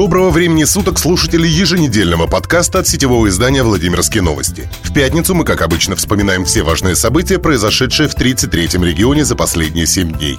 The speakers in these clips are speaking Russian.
Доброго времени суток, слушатели еженедельного подкаста от сетевого издания «Владимирские новости». В пятницу мы, как обычно, вспоминаем все важные события, произошедшие в 33-м регионе за последние 7 дней.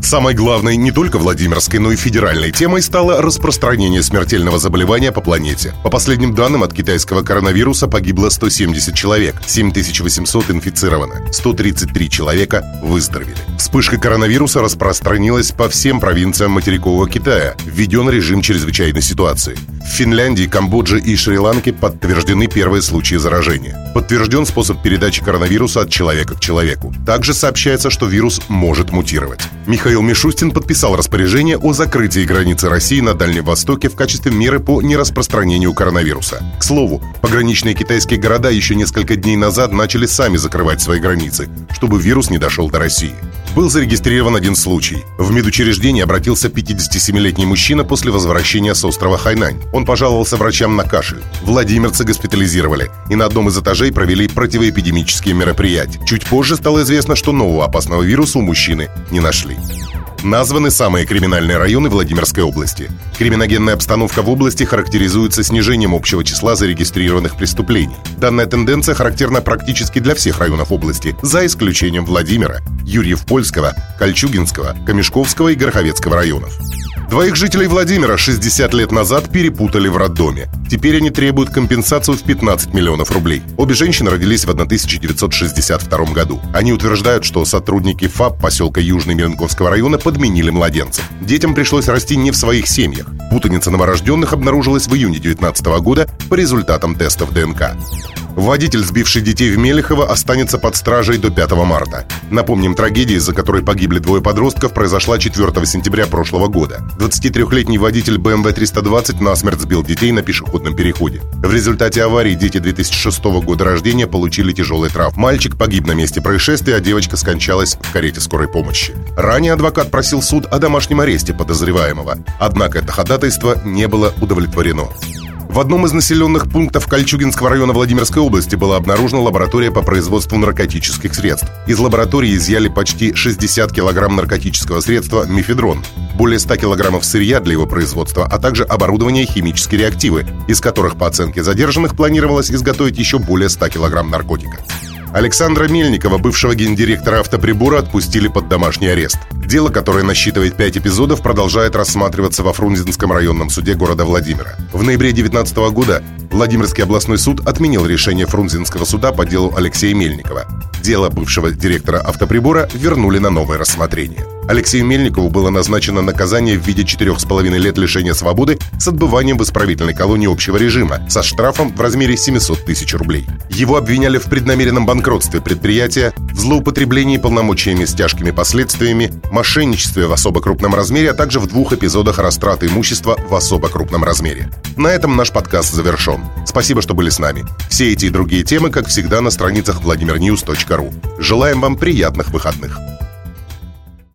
Самой главной не только Владимирской, но и федеральной темой стало распространение смертельного заболевания по планете. По последним данным, от китайского коронавируса погибло 170 человек, 7800 инфицированы, 133 человека выздоровели. Вспышка коронавируса распространилась по всем провинциям материкового Китая. Введен режим чрезвычайной ситуации. В Финляндии, Камбодже и Шри-Ланке подтверждены первые случаи заражения. Подтвержден способ передачи коронавируса от человека к человеку. Также сообщается, что вирус может мутировать. Михаил Мишустин подписал распоряжение о закрытии границы России на Дальнем Востоке в качестве меры по нераспространению коронавируса. К слову, пограничные китайские города еще несколько дней назад начали сами закрывать свои границы, чтобы вирус не дошел до России был зарегистрирован один случай. В медучреждение обратился 57-летний мужчина после возвращения с острова Хайнань. Он пожаловался врачам на кашель. Владимирцы госпитализировали и на одном из этажей провели противоэпидемические мероприятия. Чуть позже стало известно, что нового опасного вируса у мужчины не нашли. Названы самые криминальные районы Владимирской области. Криминогенная обстановка в области характеризуется снижением общего числа зарегистрированных преступлений. Данная тенденция характерна практически для всех районов области, за исключением Владимира, Юрьев-Польского, Кольчугинского, Камешковского и Гороховецкого районов. Двоих жителей Владимира 60 лет назад перепутали в роддоме. Теперь они требуют компенсацию в 15 миллионов рублей. Обе женщины родились в 1962 году. Они утверждают, что сотрудники ФАП поселка Южный Меленковского района подменили младенцев. Детям пришлось расти не в своих семьях. Путаница новорожденных обнаружилась в июне 2019 года по результатам тестов ДНК. Водитель, сбивший детей в Мелехово, останется под стражей до 5 марта. Напомним, трагедия, из-за которой погибли двое подростков, произошла 4 сентября прошлого года. 23-летний водитель BMW 320 насмерть сбил детей на пешеходном переходе. В результате аварии дети 2006 года рождения получили тяжелый травм. Мальчик погиб на месте происшествия, а девочка скончалась в карете скорой помощи. Ранее адвокат просил суд о домашнем аресте подозреваемого. Однако это ходатайство не было удовлетворено. В одном из населенных пунктов Кольчугинского района Владимирской области была обнаружена лаборатория по производству наркотических средств. Из лаборатории изъяли почти 60 килограмм наркотического средства мифедрон, более 100 килограммов сырья для его производства, а также оборудование и химические реактивы, из которых по оценке задержанных планировалось изготовить еще более 100 килограмм наркотика. Александра Мельникова, бывшего гендиректора автоприбора, отпустили под домашний арест. Дело, которое насчитывает пять эпизодов, продолжает рассматриваться во Фрунзенском районном суде города Владимира. В ноябре 2019 года Владимирский областной суд отменил решение Фрунзенского суда по делу Алексея Мельникова. Дело бывшего директора автоприбора вернули на новое рассмотрение. Алексею Мельникову было назначено наказание в виде 4,5 лет лишения свободы с отбыванием в исправительной колонии общего режима со штрафом в размере 700 тысяч рублей. Его обвиняли в преднамеренном банкротстве предприятия, в злоупотреблении полномочиями с тяжкими последствиями, мошенничестве в особо крупном размере, а также в двух эпизодах растраты имущества в особо крупном размере. На этом наш подкаст завершен. Спасибо, что были с нами. Все эти и другие темы, как всегда, на страницах vladimirnews.ru. Желаем вам приятных выходных.